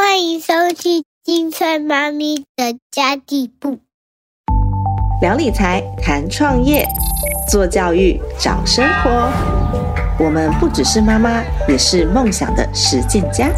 欢迎收听金翠妈咪的家地部。聊理财，谈创业，做教育，找生活。我们不只是妈妈，也是梦想的实践家。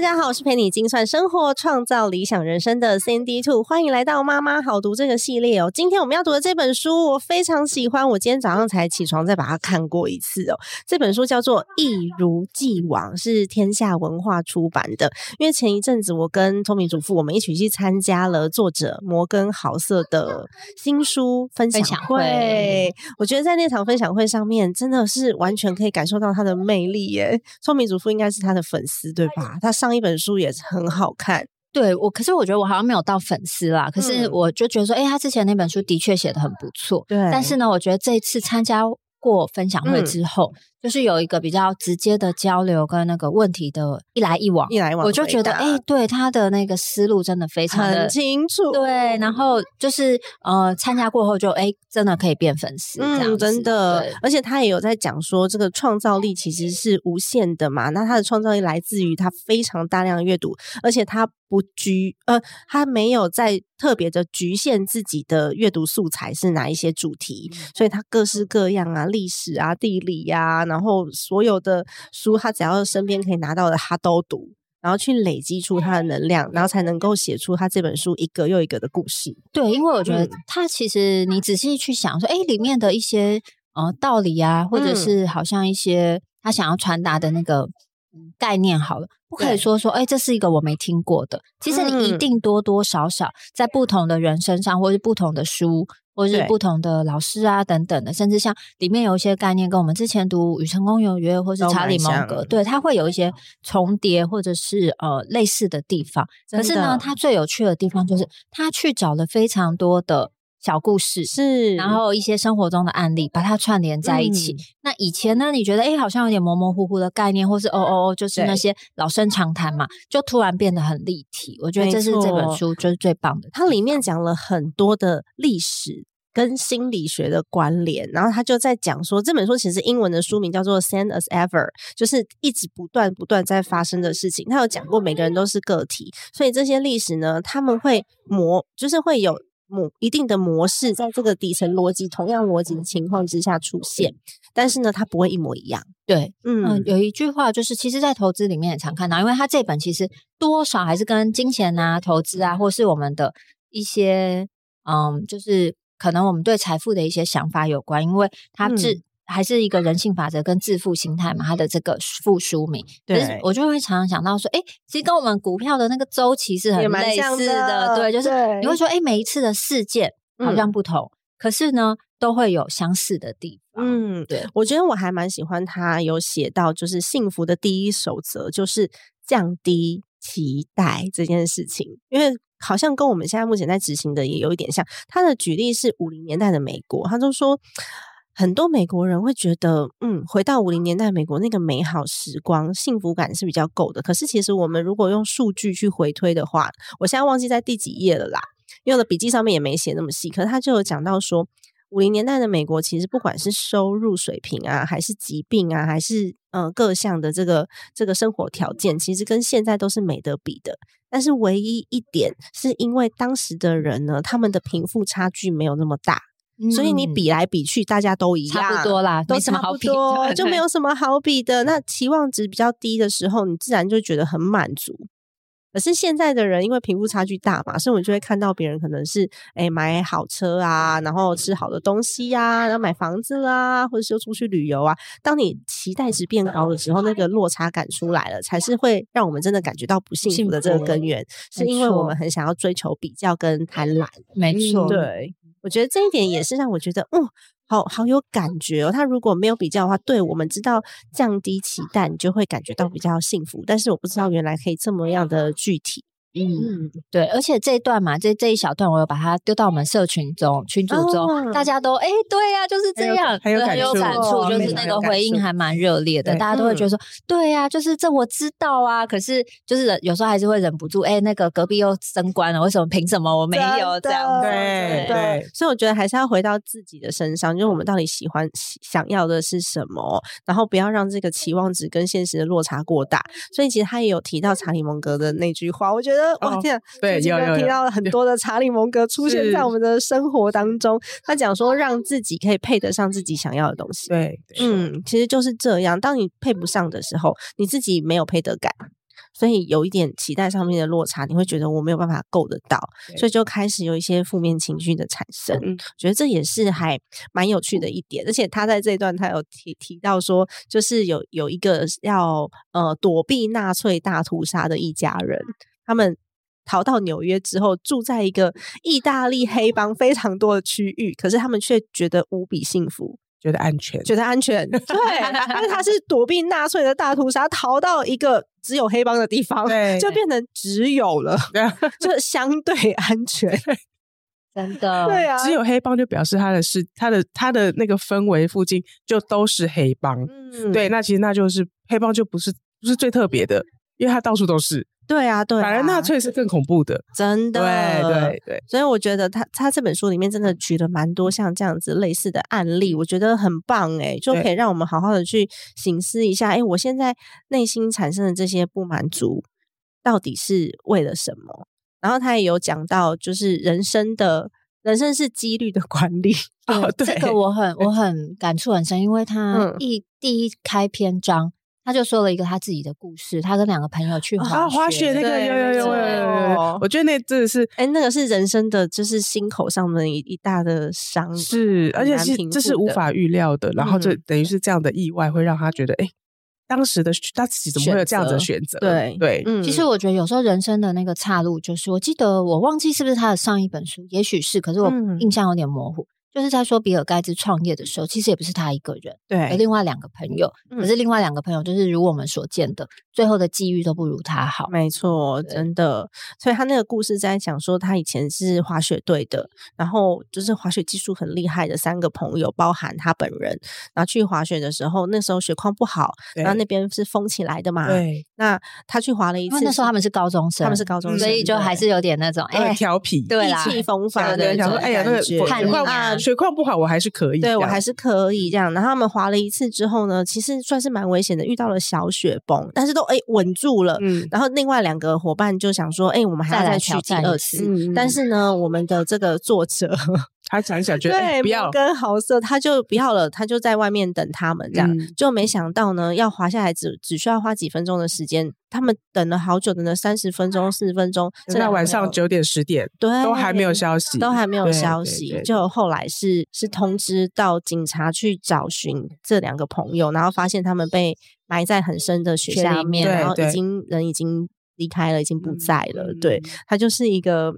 大家好，我是陪你精算生活、创造理想人生的 Cindy Two，欢迎来到妈妈好读这个系列哦。今天我们要读的这本书，我非常喜欢，我今天早上才起床再把它看过一次哦。这本书叫做《一如既往》，是天下文化出版的。因为前一阵子我跟聪明主妇我们一起去参加了作者摩根豪瑟的新书分享会，我觉得在那场分享会上面，真的是完全可以感受到他的魅力耶。聪明主妇应该是他的粉丝对吧？他上一本书也是很好看，对我，可是我觉得我好像没有到粉丝啦。可是嗯我就觉得说，哎、他之前那本书的确写的很不错。对但是呢，我觉得这一次参加过分享会嗯之后，就是有一个比较直接的交流跟那个问题的一来一往，一来一往我就觉得，哎、对他的那个思路真的非常的很清楚，对，然后就是呃，参加过后就哎、真的可以变粉丝，嗯，真的，而且他也有在讲说，这个创造力其实是无限的嘛。那他的创造力来自于他非常大量的阅读，而且他不拘呃，他没有在特别的局限自己的阅读素材是哪一些主题，所以他各式各样啊，历史啊、地理呀、然后所有的书，他只要身边可以拿到的，他都读。然后去累积出他的能量，然后才能够写出他这本书一个又一个的故事。对，因为我觉得嗯它其实你仔细去想说，哎，里面的一些呃道理啊，或者嗯是好像一些他想要传达的那个嗯概念，好了，不可以说说，哎，这是一个我没听过的。其实你一嗯。定多多少少在不同的人身上，或是不同的书，或是不同的老师啊等等的，甚至像里面有一些概念跟我们之前读《与成功有约》或是查理蛮像蒙格，对，它会有一些重叠或者是呃类似的地方。可是呢，它最有趣的地方就是他去找了非常多的小故事，是，然后一些生活中的案例，把它串联在一起。嗯那以前呢，你觉得哎，诶好像有点模模糊糊的概念，或是哦哦哦，就是那些老生常谈嘛，就突然变得很立体。我觉得这是这本书就是最棒的。它里面讲了很多的历史跟心理学的关联，然后他就在讲说，这本书其实英文的书名叫做《Same as Ever》，就是一直不断不断在发生的事情。他有讲过，每个人都是个体，所以这些历史呢，他们会模，就是会有。模一定的模式，在这个底层逻辑、同样逻辑的情况之下出现，但是呢，它不会一模一样。对，嗯嗯，有一句话就是，其实，在投资里面也常看到，因为它这本其实多少还是跟金钱啊、投资啊，或是我们的一些嗯，就是可能我们对财富的一些想法有关，因为它致、嗯还是一个人性法则跟致富心态嘛，它的这个副书名。对我就会常常想到说，哎，其实跟我们股票的那个周期是很类似的对，就是你会说，哎，每一次的事件好像嗯不同，可是呢，都会有相似的地方。嗯，对，我觉得我还蛮喜欢他有写到，就是幸福的第一守则就是降低期待这件事情，因为好像跟我们现在目前在执行的也有一点像。他的举例是五零年代的美国，他就说。很多美国人会觉得，嗯，回到五零年代美国那个美好时光，幸福感是比较够的。可是，其实我们如果用数据去回推的话，我现在忘记在第几页了啦，因为我的笔记上面也没写那么细。可是他就有讲到说，五零年代的美国，其实不管是收入水平啊，还是疾病啊，还是呃各项的这个这个生活条件，其实跟现在都是没得比的。但是唯一一点，是因为当时的人呢，他们的贫富差距没有那么大，所以你嗯比来比去，大家都一样，差不多啦，都没什么差不好比的多，就没有什么好比的。那期望值比较低的时候，你自然就觉得很满足。可是现在的人因为贫富差距大嘛，所以我们就会看到别人可能是哎、买好车啊，然后吃好的东西呀、然后买房子啦，或者是又出去旅游啊。当你期待值变高的时候，那个落差感出来了，才是会让我们真的感觉到不幸幸福的这个根源，是因为我们很想要追求比较跟贪婪。没错，对，我觉得这一点也是让我觉得，嗯，好好有感觉哦。他如果没有比较的话，对我们知道降低期待，你就会感觉到比较幸福。但是我不知道原来可以这么样的具体。嗯，对，而且这一段嘛，这这一小段，我有把它丢到我们社群中、群组中，哦大家都哎，对呀、就是这样，很有有感触就是那个回应还蛮热烈的，大家都会觉得说，对呀、就是这我知道啊，可是就是有时候还是会忍不住，哎，那个隔壁又升官了，为什么凭什么我没有这样子？对对所以我觉得还是要回到自己的身上，就是我们到底喜欢、想要的是什么，然后不要让这个期望值跟现实的落差过大。所以其实他也有提到查理蒙格的那句话，我觉得哇哦天啊，对最近都有有有提到了很多的查理蒙格出现在我们的生活当中。他讲说，让自己可以配得上自己想要的东西。对，对嗯，其实就是这样。当你配不上的时候，你自己没有配得感，所以有一点期待上面的落差，你会觉得我没有办法够得到，所以就开始有一些负面情绪的产生。嗯觉得这也是还蛮有趣的一点。而且他在这一段他有提提到说，就是有有一个要呃躲避纳粹大屠杀的一家人，他们。逃到纽约之后，住在一个意大利黑帮非常多的区域，可是他们却觉得无比幸福。觉得安全，觉得安全，对，因为他是躲避纳粹的大屠杀，逃到一个只有黑帮的地方，对就变成只有了，就相对安全。真的，对啊，只有黑帮就表示他的是他的他的那个氛围附近就都是黑帮，嗯对，那其实那就是黑帮就不是不是最特别的，因为它到处都是，对啊，对啊，反而纳粹是更恐怖的，真的，对对对，所以我觉得他他这本书里面真的举了蛮多像这样子类似的案例，我觉得很棒诶，就可以让我们好好的去醒思一下，诶，我现在内心产生的这些不满足，到底是为了什么？然后他也有讲到，就是人生的人生是几率的管理，哦对这个我很我很感触很深，因为他嗯一、第一开篇章。他就说了一个他自己的故事，他跟两个朋友去啊，滑雪那个有有有有有我觉得那真的是哎，那个是人生的，就是心口上的一一大的伤，是，而且是这是无法预料的，然后这嗯等于是这样的意外会让他觉得，哎，当时的他自己怎么会有这样子的选择？对对，嗯其实我觉得有时候人生的那个岔路，就是我记得我忘记是不是他的上一本书，也许是，可是我嗯印象有点模糊。就是在说比尔盖茨创业的时候，其实也不是他一个人，有对，另外两个朋友。嗯可是另外两个朋友，就是如我们所见的，最后的际遇都不如他好。没错，真的。所以他那个故事在讲说，他以前是滑雪队的，然后就是滑雪技术很厉害的三个朋友，包含他本人。然后去滑雪的时候，那时候雪况不好，然后那边是封起来的嘛。对，那他去滑了一次，那时候他们是高中生，他们是高中生，所以就还是有点那种哎很，调皮，对啦意气风发的对，想说，那种哎呀，那个雪雪况不好，我还是可以，对我还是可以这样。然后他们滑了一次之后呢，其实算是蛮危险的，遇到了小雪崩，但是都哎稳住了。嗯，然后另外两个伙伴就想说，哎，我们还要再去第二次。嗯但是呢，我们的这个作者他想一想觉得哎对不要摩，根豪瑟，他就不要了，他就在外面等他们这样。嗯就没想到呢，要滑下来只只需要花几分钟的时间，他们等了好久，等了三十分钟、四十分钟，这那晚上九点十点对都还没有消息，都还没有消息，就后来是是通知到警察去找寻这两个朋友，然后发现他们被埋在很深的雪下面，然后已经人已经离开了，已经不嗯在了。对嗯，他就是一个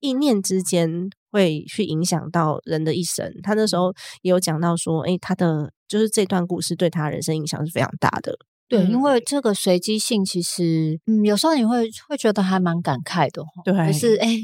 一念之间会去影响到人的一生。他那时候也有讲到说，诶，他的就是这段故事对他人生影响是非常大的。对，嗯因为这个随机性，其实嗯，有时候你会会觉得还蛮感慨的哈。对就是哎，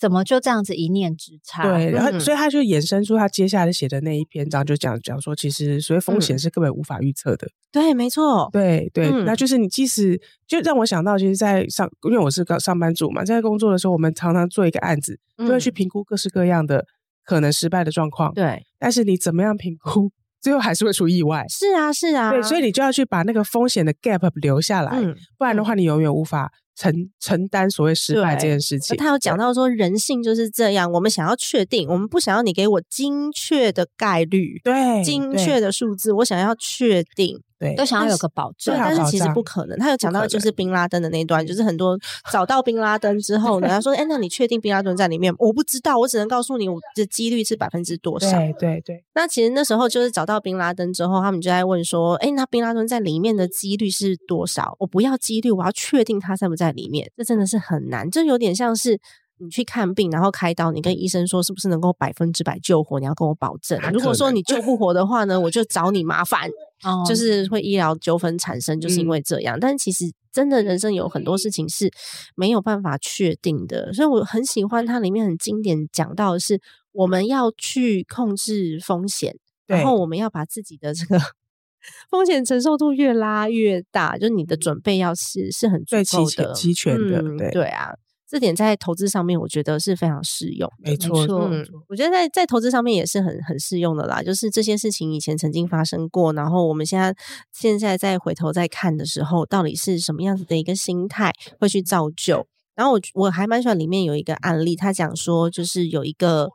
怎么就这样子一念之差？对，然后嗯所以他就衍生出他接下来写的那一篇章，就讲讲说，其实所谓风险嗯是根本无法预测的。对，没错，对对，嗯那就是你即使就让我想到，其实，在上因为我是个上班族嘛，在工作的时候，我们常常做一个案子，就会去嗯评估各式各样的可能失败的状况。，对，但是你怎么样评估，最后还是会出意外。是啊，是啊，对，所以你就要去把那个风险的 gap 留下来，嗯。不然的话，你永远无法承承担所谓失败这件事情。他有讲到说，人性就是这样，我们想要确定，我们不想要你给我精确的概率、对精确的数字，我想要确定。对都想要有个保证但是其实不可能。他有讲到就是宾拉登的那一段，就是很多 找到宾拉登之后呢，他说：“哎，那你确定宾拉登在里面？我不知道，我只能告诉你，我的几率是百分之多少。”对对对，那其实那时候就是找到宾拉登之后，他们就在问说：“哎，那宾拉登在里面的几率是多少？我不要几率，我要确定他在不在里面。这真的是很难，这有点像是你去看病，然后开刀，你跟医生说是不是能够百分之百救活，你要跟我保证如果说你救不活的话呢，我就找你麻烦。哦就是会医疗纠纷产生，就是因为这样。但其实真的人生有很多事情是没有办法确定的，所以我很喜欢它里面很经典讲到的是，我们要去控制风险，然对后我们要把自己的这个 风险承受度越拉越大，就是你的准备要是是很足最够的、齐全齐全的嗯对对啊。这点在投资上面，我觉得是非常适用。没错，错嗯，我觉得在在投资上面也是很很适用的啦。就是这些事情以前曾经发生过，然后我们现在现在再回头再看的时候，到底是什么样子的一个心态会去造就？然后我我还蛮喜欢里面有一个案例，他讲说就是有一个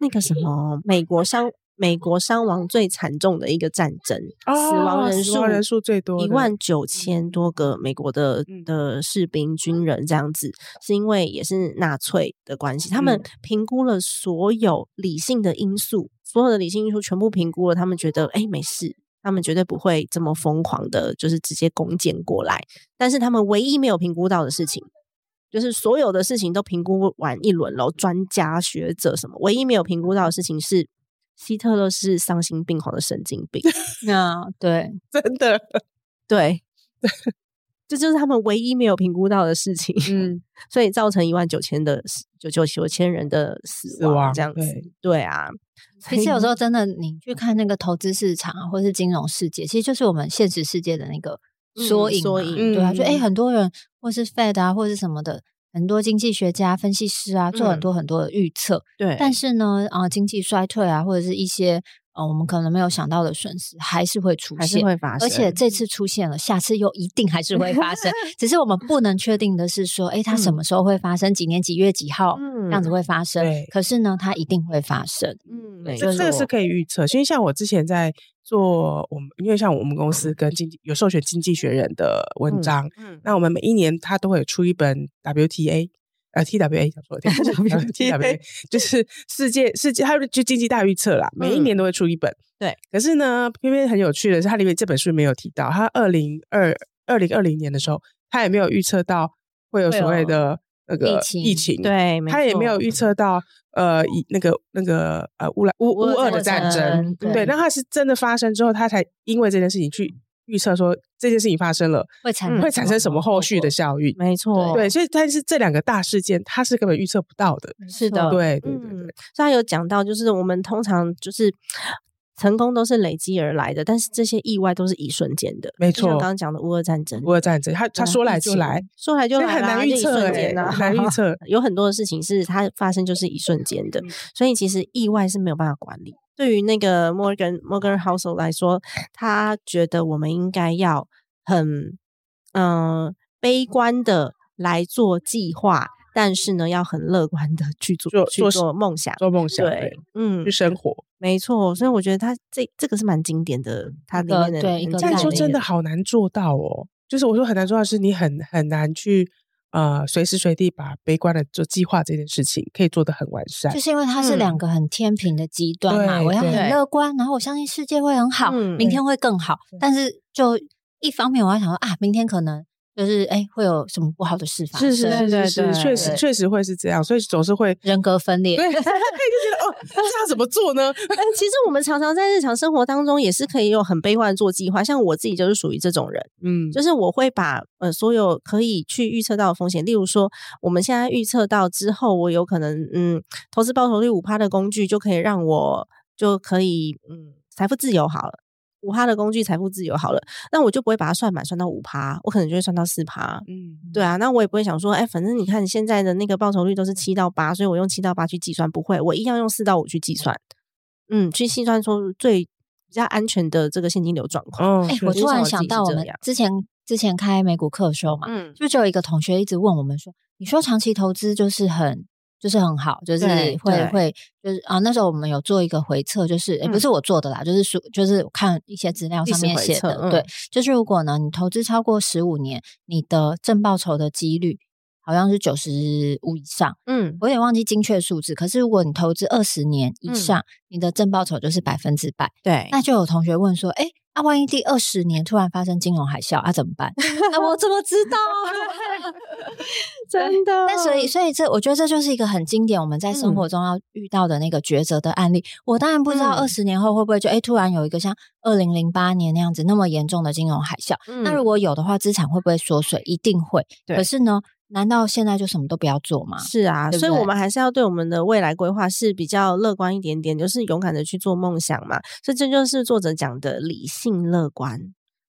那个什么美国伤美国伤亡最惨重的一个战争，死亡哦人数人数最多的一万九千多个美国的嗯的士兵军人这样子，是因为也是纳粹的关系，他们嗯评估了所有理性的因素，所有的理性因素全部评估了，他们觉得哎没事。他们绝对不会这么疯狂的，就是直接攻坚过来。但是他们唯一没有评估到的事情，就是所有的事情都评估完一轮了，专家学者什么，唯一没有评估到的事情是希特勒是丧心病狂的神经病。那对，真的，对，这就是他们唯一没有评估到的事情，嗯，所以造成一万九千的死九九九千人的死死亡这样子对。对啊，其实有时候真的，你去看那个投资市场啊，或是金融世界，其实就是我们现实世界的那个缩影缩影对啊，就哎、嗯很多人或是 Fed 啊，或是什么的，很多经济学家、分析师啊，做很嗯多很多的预测。对，但是呢，啊、经济衰退啊，或者是一些呃我们可能没有想到的损失，还是会出还是现。会发生，而且这次出现了，下次又一定还是会发生。只是我们不能确定的是说，哎，它什么时候会发生？几年几月几号、这样子会发生对？可是呢，它一定会发生。嗯，这这个是可以预测，因为像我之前在做我们，因为像我们公司跟经济有授权经济学人的文章，嗯那我们每一年它都会出一本 WTA。呃，TWA 讲错了 TWA 就是世界世界，它就经济大预测啦，每一年都会出一本。对，可是呢，偏偏很有趣的是，它里面这本书没有提到，它二零二二零二零年的时候，它也没有预测到会有所谓的那个疫情疫情，对，它也没有预测到呃，以那个那个呃乌兰乌乌乌俄俄的战战争，对，那它是真的发生之后，它才因为这件事情去预测说这件事情发生了会产嗯会产生什么后续的？效应。没错，对，所以但是这两个大事件，它是根本预测不到的。是的，对对对对嗯，所以他有讲到，就是我们通常就是成功都是累积而来的，但是这些意外都是一瞬间的。没错刚刚讲的乌俄战争，乌俄战争，他他说来就来，，说来就来很难预测很难预测有很多的事情是它发生就是一瞬间的，嗯所以其实意外是没有办法管理。对于那个 Morgan Morgan Housel 来说，他觉得我们应该要很嗯、呃悲观的来做计划，但是呢，要很乐观的去做去做梦想。做梦想，对对，，嗯去，生活。没错，所以我觉得他这这个是蛮经典的，他里面的对一个这样很经典说真的好难做到哦。就是我说很难做到，是你很很难去呃随时随地把悲观的做计划这件事情可以做得很完善就。是因为它是嗯两个很天平的极端嘛，对我要很乐观，然后我相信世界会很好，嗯明天会更好。但是就一方面，我要想说啊，明天可能就是哎会有什么不好的事发生，是是是是确实确实会是这样，所以总是会人格分裂。对，就觉得哦，这样怎么做呢？其实我们常常在日常生活当中也是可以用很悲观的做计划，像我自己就是属于这种人，嗯，就是我会把呃所有可以去预测到的风险，例如说我们现在预测到之后，我有可能嗯投资报酬率五趴的工具就可以让我就可以嗯财富自由好了。五趴的工具财富自由好了，那我就不会把它算满，算到五趴，我可能就会算到四趴。嗯，对啊，那我也不会想说，哎，反正你看现在的那个报酬率都是七到八，所以我用七到八去计算，不会，我一样用四到五去计算，嗯，去计算出最比较安全的这个现金流状况。哦，哎、我突然想到，我们之前之前开美股课的时候嘛，嗯，就就有一个同学一直问我们说：“你说长期投资就是很就是很好，就是会会就是啊，那时候我们有做一个回测，就是也、不嗯。是我做的啦，就是说就是我看一些资料上面写的，对嗯，就是如果呢你投资超过十五年，你的正报酬的几率好像是九十五以上，嗯，我有点忘记精确数字。可是如果你投资二十年以上，你的正报酬就是百分之百。对，那就有同学问说：“哎，那万一第二十年突然发生金融海啸，啊怎么办？那我怎么知道？” 真的。那所以，所以这我觉得这就是一个很经典我们在生活中要遇到的那个抉择的案例。我当然不知道嗯二十年后会不会就哎突然有一个像二零零八年那样子那么严重的金融海啸。那如果有的话，资产会不会缩水？一定会。对可是呢，难道现在就什么都不要做吗？是啊，所以我们还是要对我们的未来规划是比较乐观一点点，就是勇敢的去做梦想嘛。所以这就是作者讲的理性乐观。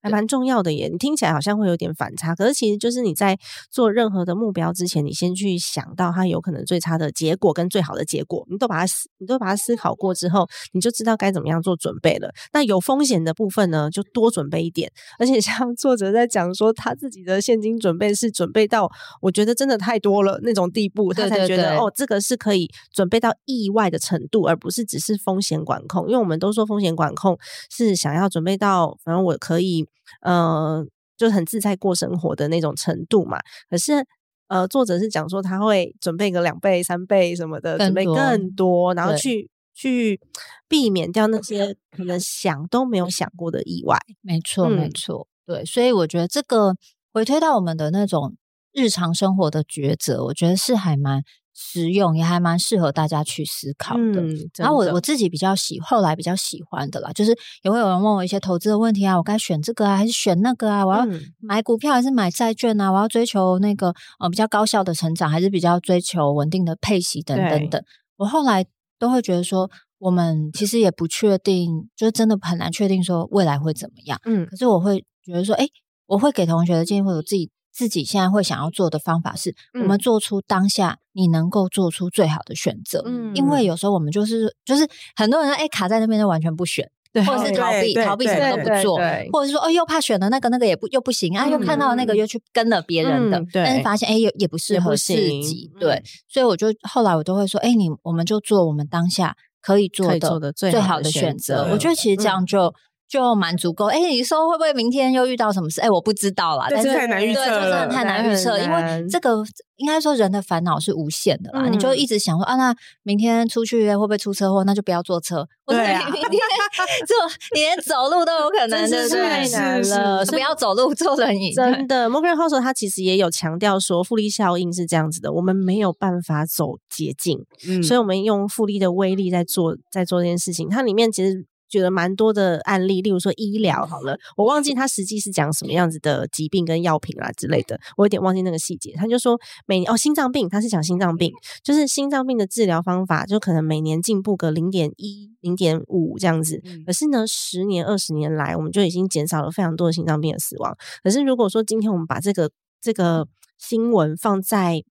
还蛮重要的耶，你听起来好像会有点反差，可是其实就是你在做任何的目标之前，你先去想到它有可能最差的结果跟最好的结果，你都把它思，你都把它思考过之后，你就知道该怎么样做准备了。那有风险的部分呢，就多准备一点。而且像 作者在讲说，他自己的现金准备是准备到我觉得真的太多了那种地步，他才觉得哦，这个是可以准备到意外的程度，而不是只是风险管控。因为我们都说风险管控是想要准备到，反正我可以呃，就很自在过生活的那种程度嘛。可是。呃，作者是讲说他会准备个两倍、三倍什么的，准备更多，然后去去避免掉那些可能想都没有想过的意外。没错，没嗯错，对，所以我觉得这个回推到我们的那种日常生活的抉择，我觉得是还蛮实用，也还蛮适合大家去思考的。嗯，然后我我自己比较喜，后来比较喜欢的啦，就是也会有人问我一些投资的问题啊，我该选这个啊，还是选那个啊？我要嗯买股票还是买债券啊？我要追求那个呃比较高效的成长，还是比较追求稳定的配息等等等。我后来都会觉得说，我们其实也不确定，就是真的很难确定说未来会怎么样。嗯可是我会觉得说，哎，我会给同学的建议，或者我自己自己现在会想要做的方法是，我们嗯做出当下你能够做出最好的选择。嗯因为有时候我们就是就是很多人哎卡在那边就完全不选，对或者是逃避逃避什么都不做对对，或者是说哦又怕选了那个那个也不又不行啊，又看到那个嗯又去跟了别人的嗯，对但是发现哎也也不适合自行己，嗯对，所以我就后来我都会说，哎你我们就做我们当下可以做的做的最好的的选选择。择我觉得其实这样就。就蛮足够。哎，你说会不会明天又遇到什么事？哎，我不知道啦。但是太难预，测了就真的太难预测，因为难这个应该说人的烦恼是无限的啦。你就嗯一直想说啊，那明天出去会不会出车祸？那就不要坐车。或者对啊你明天 坐，你连走路都有可能，对不对？真是太难是了，不要走路，坐轮椅。真的 m o r g a n House 他其实也有强调说，复利效应是这样子的，我们没有办法走捷径，嗯所以我们用复利的威力在做在做这件事情。它里面其实举了蛮多的案例，例如说医疗好了，我忘记他实际是讲什么样子的疾病跟药品啦之类的，我有点忘记那个细节。他就说每哦心脏病，他是讲心脏病，就是心脏病的治疗方法，就可能每年进步个零点一、零点五这样子。嗯可是呢，十年、二十年来，我们就已经减少了非常多的心脏病的死亡。可是如果说今天我们把这个这个新闻放在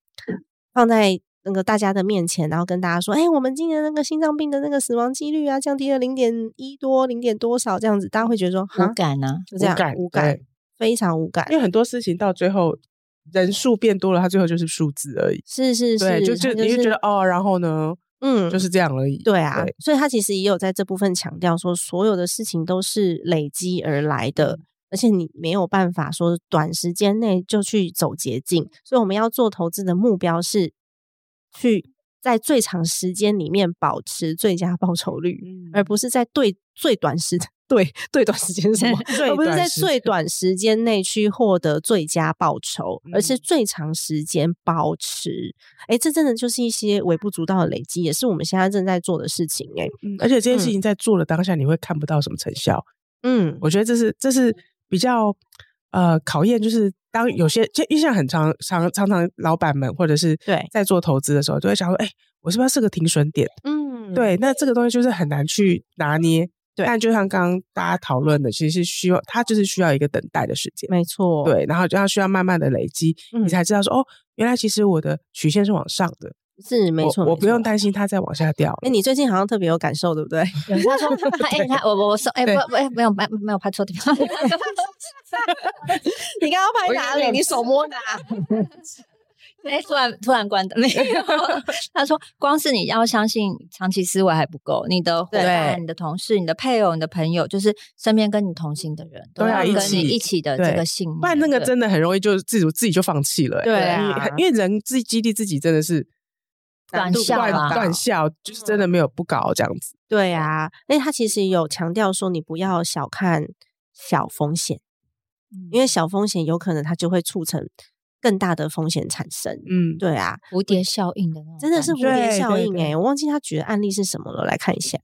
放在那个大家的面前，然后跟大家说，哎、我们今年那个心脏病的那个死亡几率啊，降低了零点一多、零点多少这样子，大家会觉得说，无，感呢？就这样无感无感，非常无感因。为很多事情到最后人数变多了，它最后就是数字而已。是是是，对，就它就你就觉得哦，然后呢，嗯，就是这样而已。对啊，所以他其实也有在这部分强调说，所有的事情都是累积而来的，而且你没有办法说短时间内就去走捷径。所以我们要做投资的目标是去在最长时间里面保持最佳报酬率，嗯而不是在对最短时对最短时间是什么？最而不是在最短时间内去获得最佳报酬，而是嗯最长时间保持。哎，这真的就是一些微不足道的累积，也是我们现在正在做的事情。哎，嗯而且这件事嗯情在做的当下，你会看不到什么成效。嗯，我觉得这是这是比较呃考验，就是当有些就因为像很常常常常老板们或者是对在做投资的时候，就会想说，哎、我是不是要设个停损点？嗯，对，那这个东西就是很难去拿捏。对但就像刚刚大家讨论的，其实是需要它就是需要一个等待的时间。没错，，对，然后就要需要慢慢的累积，嗯你才知道说，哦，原来其实我的曲线是往上的，是没错，我我不用。担心它再往下掉。哎，你最近好像特别有感受，对不对？有他说他哎他我我我说 哎不不哎没有没没有拍错地方，你刚刚拍哪里？你手摸哪？哎，突然突然关的没有。他说，光是你要相信长期思维还不够，你的伙伴、你的同事、你的配偶、你的朋友，就是身边跟你同行的人，都要跟你一起的这个信念，不然那个真的很容易就自己自己就放弃了。对啊，因为人自己激励自己真的是短效短效，就是真的没有不搞这样子。对啊，那他其实有强调说，你不要小看小风险，因为小风险有可能它就会促成。更大的风险产生，嗯，对啊，蝴蝶效应的那种，真的是蝴蝶效应哎！我忘记他举的案例是什么了，来看一下。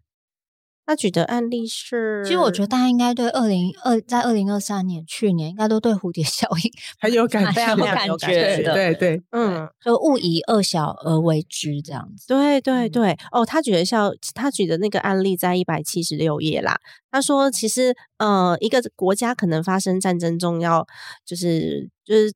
他举的案例是，其实我觉得大家应该对二零二在二零二三年去年应该都对蝴蝶效应 很有感觉，有感觉的，对对，嗯，就勿以恶小而为之这样子。对对对，哦，他举的效，他举的那个案例在一百七十六页啦。他说，其实呃，一个国家可能发生战争中，要就是就是。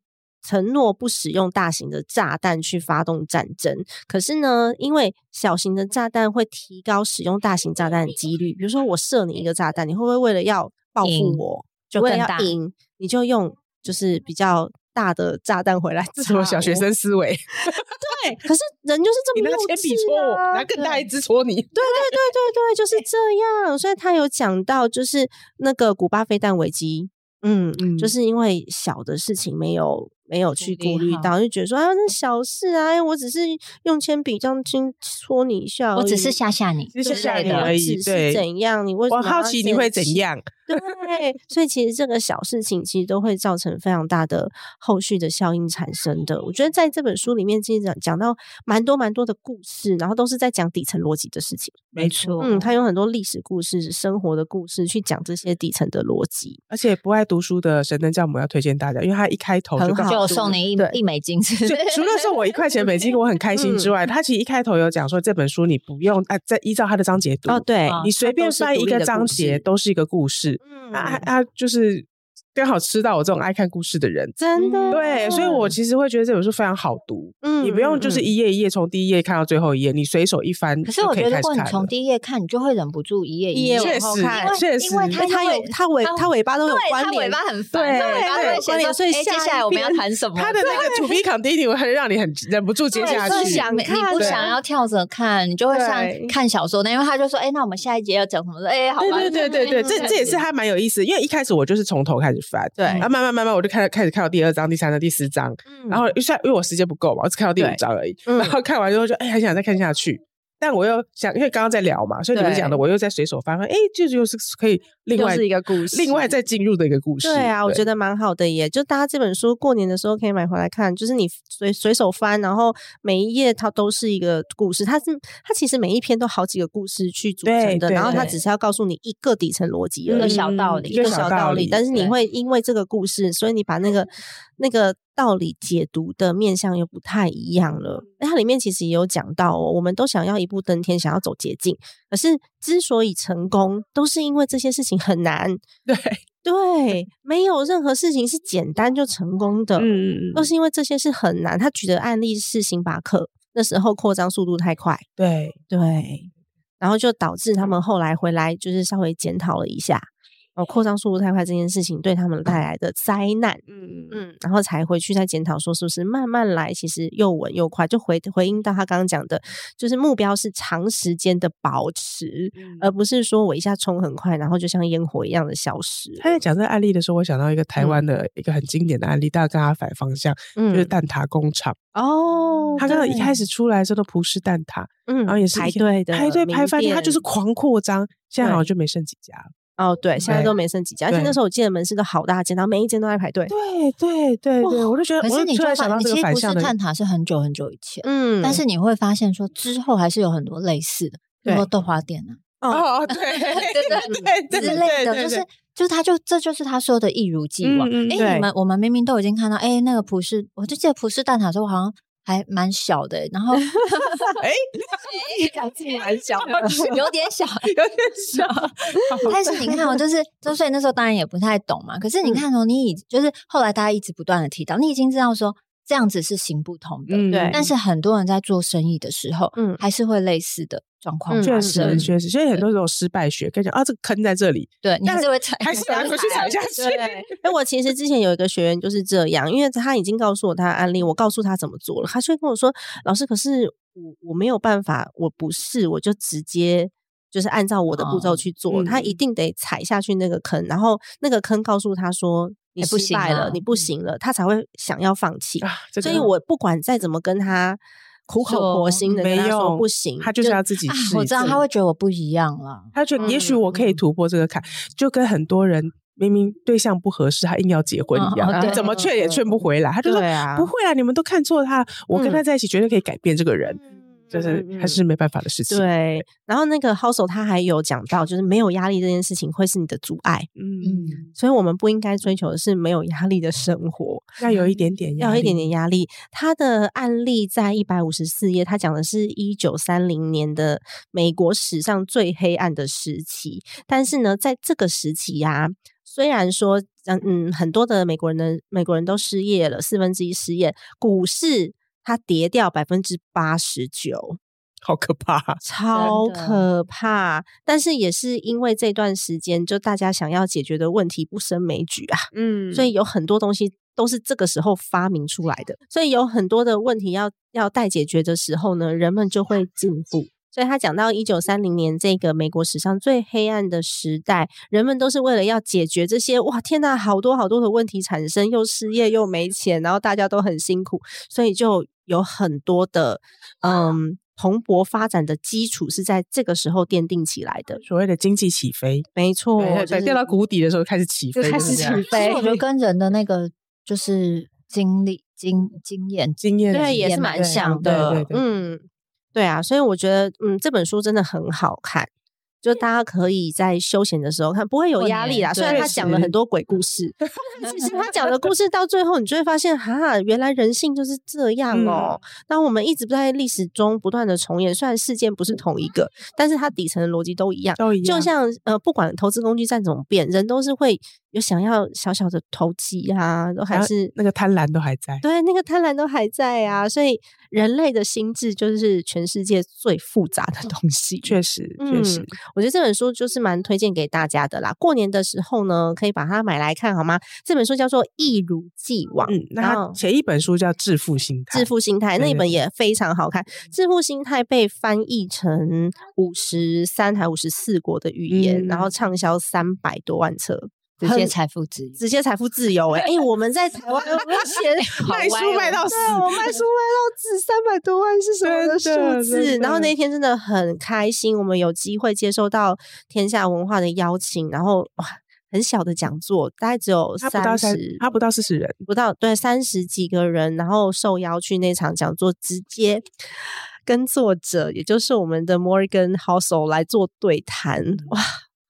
承诺不使用大型的炸弹去发动战争，可是呢，因为小型的炸弹会提高使用大型炸弹的几率。比如说，我射你一个炸弹，你会不会为了要报复我，就为了要赢，你就用就是比较大的炸弹回来？这是我小学生思维。对，可是人就是这么幼稚啊！拿更大一支戳你。对对对对对，就是 这样。所以他有讲到，就是那个古巴飞弹危机，嗯嗯，就是因为小的事情没有。没有去顾虑到，就觉得说啊，那小事啊，我只是用铅笔这样轻戳你一下，我只是吓吓你，吓吓你而已，对，怎样？你为什么？我好奇你会怎样？对，所以其实这个小事情其实都会造成非常大的后续的效应产生的。我觉得在这本书里面，其实讲讲到蛮多蛮多的故事，然后都是在讲底层逻辑的事情。没错，嗯，他用很多历史故事、生活的故事去讲这些底层的逻辑。而且不爱读书的神灯教母要推荐大家，因为他一开头就好。就送你一一美金，除了送我一块钱美金，我很开心之外，他其实一开头有讲说这本书你不用哎，再依照他的章节读哦，对你随便翻一个章节都是一个故事，啊啊，就是。刚好吃到我这种爱看故事的人，真的对，所以我其实会觉得这本书非常好读。嗯，你不用就是一页一页从第一页看到最后一页，你随手一翻。可是我觉得，如果你从第一页看，你就会忍不住一页一页往后看确实，因为它它有它尾它尾巴都有关联，尾巴很对，尾巴会关联。所以接下来我们要谈什么？它的那个 to be continue 会让你很忍不住接下去。想你不想要跳着看，你就会像看小说那，因为他就说：“哎，那我们下一节要讲什么？”哎，好吧，对对对对对，这这也是还蛮有意思。因为一开始我就是从头开始翻，对，然后慢慢。慢慢我就开始开始看到第二章、第三章、第四章，然后因为因为我时间不够嘛，我只看到第五章而已。然后看完之后就哎，还想再看下去。但我又想，因为刚刚在聊嘛，所以你们讲的，我又在随手翻翻，哎，就又是可以另外是一个故事，另外再进入的一个故事。对啊，我觉得蛮好的，耶。就大家这本书过年的时候可以买回来看，就是你随随手翻，然后每一页它都是一个故事，它是它其实每一篇都好几个故事去组成的，然后它只是要告诉你一个底层逻辑，一个小道理，一个小道理，但是你会因为这个故事，所以你把那个那个。道理解读的面向又不太一样了。那它里面其实也有讲到哦，我们都想要一步登天，想要走捷径。可是之所以成功，都是因为这些事情很难。对对，没有任何事情是简单就成功的。嗯，都是因为这些是很难。他举的案例是星巴克，那时候扩张速度太快。对对，然后就导致他们后来回来，就是稍微检讨了一下。哦，扩张速度太快这件事情对他们带来的灾难，嗯嗯，然后才回去再检讨说是不是慢慢来，其实又稳又快，就回回应到他刚刚讲的，就是目标是长时间的保持，而不是说我一下冲很快，然后就像烟火一样的消失。他在讲这个案例的时候，我想到一个台湾的一个很经典的案例，大家跟他反方向，就是蛋挞工厂哦，他刚刚一开始出来的时候都葡式蛋挞，嗯，然后也是排队的排队排饭店，他就是狂扩张，现在好像就没剩几家了。哦，对，现在都没剩几家，而且那时候我记得门市都好大间，然后每一间都在排队。对对对对，我就觉得，可是你突然想到这个反向的探塔是很久很久以前，嗯，但是你会发现说之后还是有很多类似的，比如说豆花店啊，哦，对对对之类的，就是就是他就这就是他说的一如既往。哎，你们我们明明都已经看到，哎，那个普世，我就记得普世蛋挞时候好像。还蛮小的，然后 哎，你讲自己蛮小，有点小，有点小。但是你看，哦就是周岁那时候当然也不太懂嘛。可是你看哦，你已就是后来大家一直不断的提到，你已经知道说这样子是行不通的。嗯对但是很多人在做生意的时候，嗯还是会类似的状况嗯确发生。实确实，所以很多时候失败学，跟你讲啊，这个坑在这里，对你还但是会踩，还是要回去踩下去。对，哎，我其实之前有一个学员就是这样，因为他已经告诉我他的案例，我告诉他怎么做了，他就会跟我说：“老师，可是我我没有办法，我不是，我就直接就是按照我的步骤哦去做，嗯他一定得踩下去那个坑，然后那个坑告诉他说你哎不行失败了，了你不行了，他才会想要放弃。所以我不管再怎么跟他苦口婆心的没他说不行，他就是要自己啊试。我知道他会觉得我不一样了。他觉得也许我可以嗯突破这个坎，就跟很多人明明对象不合适，他硬要结婚一样，哦怎么劝也劝不回来。他就说啊不会啊，你们都看错他，我跟他嗯在一起绝对可以改变这个人，这是还是没办法的事情。，对，然后那个 House 他还有讲到，就是没有压力这件事情会是你的阻碍，嗯，嗯，所以我们不应该追求的是没有压力的生活，要有一点点压力，要有一点点。压力。他的案例在一百五十四页，他讲的是一九三零年的美国史上最黑暗的时期，但是呢，在这个时期呀、虽然说，嗯嗯，很多的美国人的美国人都失业了，四分之一失业，股市它跌掉百分之八十九，好可怕。超可怕。但是也是因为这段时间，就大家想要解决的问题不胜枚举啊，嗯所以有很多东西都是这个时候发明出来的。所以有很多的问题要要待解决的时候呢，人们就会进步。所以他讲到一九三零年这个美国史上最黑暗的时代，人们都是为了要解决这些哇天呐，好多好多的问题产生，又失业又没钱，然后大家都很辛苦，所以就有很多的嗯蓬勃发展的基础是在这个时候奠定起来的。所谓的经济起飞，没错，对就是掉到谷底的时候开始起飞，开始起飞我觉得跟人的那个就是经历、经经验经验对，也是蛮蛮像对的。对对嗯，对啊，所以我觉得，嗯，这本书真的很好看，就大家可以在休闲的时候看，不会有压力啦。虽然他讲了很多鬼故事，其实他讲的故事到最后，你就会发现，哈，原来人性就是这样哦。那我们一直在历史中不断的重演，虽然事件不是同一个，但是它底层的逻辑都一样。都一样，就像呃，不管投资工具再怎么变，人都是会有想要小小的投机啊，都还是那个贪婪都还在。对，那个贪婪都还在啊，所以人类的心智就是全世界最复杂的东西。确实，确实嗯，我觉得这本书就是蛮推荐给大家的啦。过年的时候呢，可以把它买来看好吗？这本书叫做《一如既往》，嗯，那然后前一本书叫《致富心态》，致富心态那一本也非常好看，《致富心态》被翻译成五十三还五十四国的语言，然后嗯畅销三百多万册，直接财富自由。直接财富自由、欸。哎、哎，我们在台湾目前 卖书卖到死对，我卖书卖到纸三百多万是什么的数字？然后那一天真的很开心，我们有机会接受到天下文化的邀请，然后哇，很小的讲座，大概只有三三十，，他不到四十人，不到对三十几个人，然后受邀去那场讲座，直接跟作者，也就是我们的 Morgan Housel 来做对谈，哇，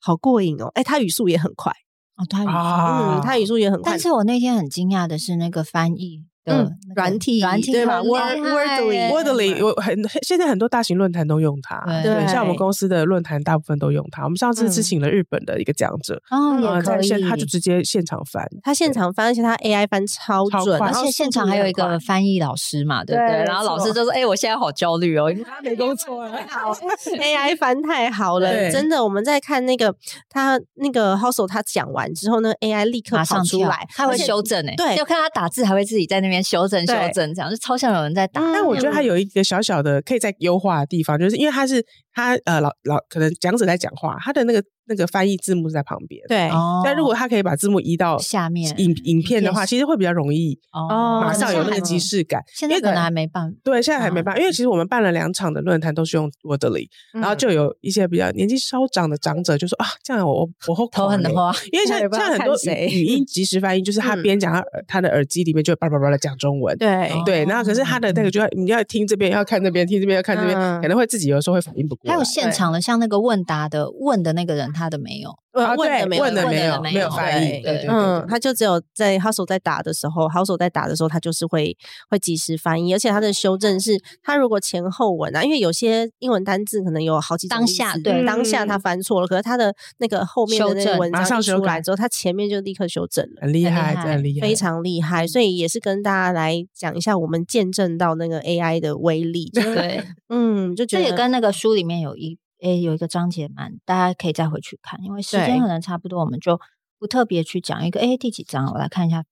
好过瘾哦！哎，他语速也很快，哦，他语啊。嗯，泰语速也很快，但是我那天很惊讶的是，那个翻译的嗯那个软体软体对吧很厉 Word- 害 Wordly 耶 Wordly，我很现在很多大型论坛都用它，对对，像我们公司的论坛大部分都用它。我们上次是嗯请了日本的一个讲者，哦，呃也可以，在现他就直接现场翻，他现场翻，而且他 AI 翻超准，而且现场还有一个翻译老师嘛，对不对？然后老师就说：“哎，我现在好焦虑哦，因为他没工作了。好 AI 翻太好了，真的。我们在看那个他那个 Housel 他讲完之后呢，AI 立刻马上跳跑出来，他会修正哎，对就看他打字还会自己在那边修正修对正，这样就超像有人在打。但我觉得他嗯有一个小小的可以再优化的地方，就是因为他是他呃老老可能讲者在讲话，他的那个那个翻译字幕在旁边。对哦但如果他可以把字幕移到下面影影片的话，其实会比较容易，哦马上有那个即视感。现在可能还没办。对，现在还没嗯办，因为其实我们办了两场的论坛都是用 Wordly，然后嗯就有一些比较年纪稍长的长者就说啊，这样我我会头很垮嘞花，因为像 像很多语语音即时翻译，就是他嗯边讲他他的耳机里面就叭叭叭的讲中文，对对，然后可是他的那个哦就要你要听这边要看那边，听这边要看这边，嗯可能会自己有时候会反应不过来。还有现场的，像那个问答的问的那个人，他的没有。问的没有，问的没有，没有翻译。对，嗯，他就只有在好手在打的时候，好手在打的时候，他就是会会及时翻译，而且他的修正是，他如果前后文啊，因为有些英文单字可能有好几当下对当下他翻错了，可是他的那个后面的那个文章出来之后，他前面就立刻修正了，很厉害，很厉害，非常厉害。所以也是跟大家来讲一下，我们见证到那个 AI 的威力。对，嗯，就觉得这也跟那个书里面有一。诶，有一个章节蛮，大家可以再回去看，因为时间可能差不多，我们就不特别去讲一个。诶，第几章？我来看一下。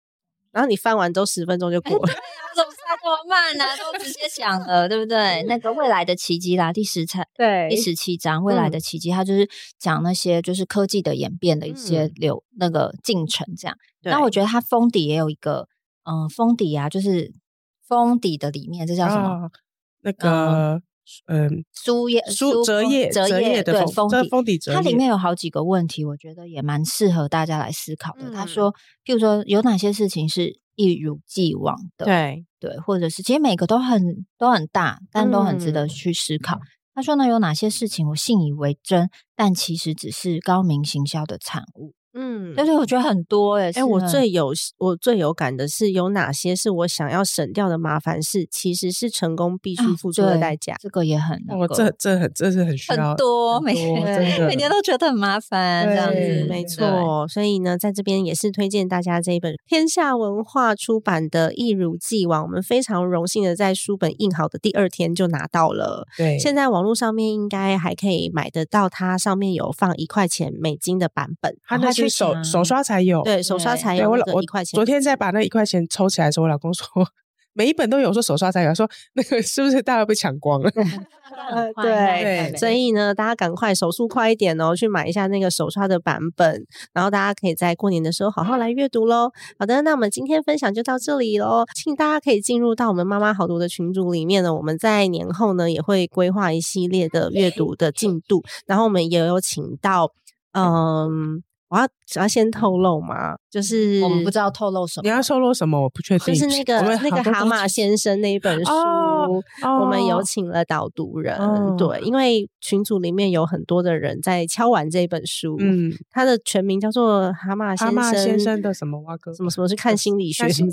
然后你翻完都十分钟就过了，怎么这么慢呢？都直接讲了，对不对？那个未来的奇迹啦，第十章，对，第十七章，未来的奇迹，它就是讲那些就是科技的演变的一些流那个进程，这样。那我觉得它封底也有一个，嗯，封底啊，就是封底的里面，这叫什么？那个。嗯，书页、书折页、折页的封底，封底折它里面有好几个问题，我觉得也蛮适合大家来思考的。他说，譬如说，有哪些事情是一如既往的？对对，或者是其实每个都很都很大，但都很值得去思考。他说呢，有哪些事情我信以为真，但其实只是高明行销的产物？嗯，对对，我觉得很多哎，哎，我最有我最有感的是有哪些是我想要省掉的麻烦事，其实是成功必须付出的代价。这个也很，我这这很这是很需要很多，每天每天都觉得很麻烦，这样子没错。所以呢，在这边也是推荐大家这一本天下文化出版的《一如既往》，我们非常荣幸的在书本印好的第二天就拿到了。对，现在网络上面应该还可以买得到，它上面有放一块钱美金的版本，它那是。手手刷才有，对手刷才有。我老我昨天在把那一块钱抽起来的时候，我老公说 每一本都有，说手刷才有，说那个是不是大家被抢光了？对，所以呢，大家赶快手速快一点哦，去买一下那个手刷的版本，然后大家可以在过年的时候好好来阅读喽。好的，那我们今天分享就到这里喽，请大家可以进入到我们妈妈好读的群组里面呢。我们在年后呢也会规划一系列的阅读的进度，然后我们也有请到嗯。我要要先透露吗？就是我们不知道透露什么。你要透露什么？我不确定。就是那个那个蛤蟆先生那一本书，我们有请了导读人。对，因为群组里面有很多的人在敲完这本书。嗯，他的全名叫做《蛤蟆先生先生的什么蛙哥？什么什么是看心理学？看心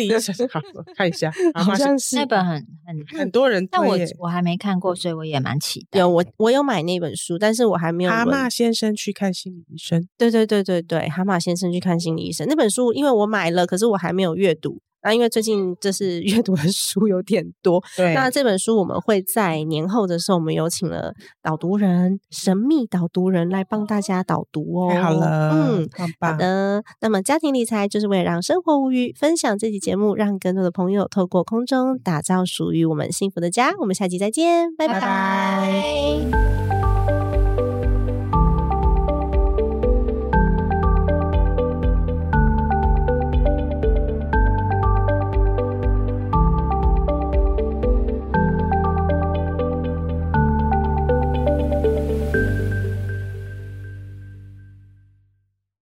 理学，好看一下。好像是那本很很 很多人，但我我还没看过，所以我也蛮期待。有我我有买那本书，但是我还没有。蛤蟆先生去看心理医生。对对对对对对，蛤蟆先生去看心理医生那本书，因为我买了，可是我还没有阅读。那因为最近这是 阅读的书有点多，对。那这本书我们会在年后的时候，我们有请了导读人，神秘导读人来帮大家导读哦。太好了，嗯，好的。那么家庭理财就是为了让生活无虞，分享这期节目，让更多的朋友透过空中打造属于我们幸福的家。我们下期再见，拜拜。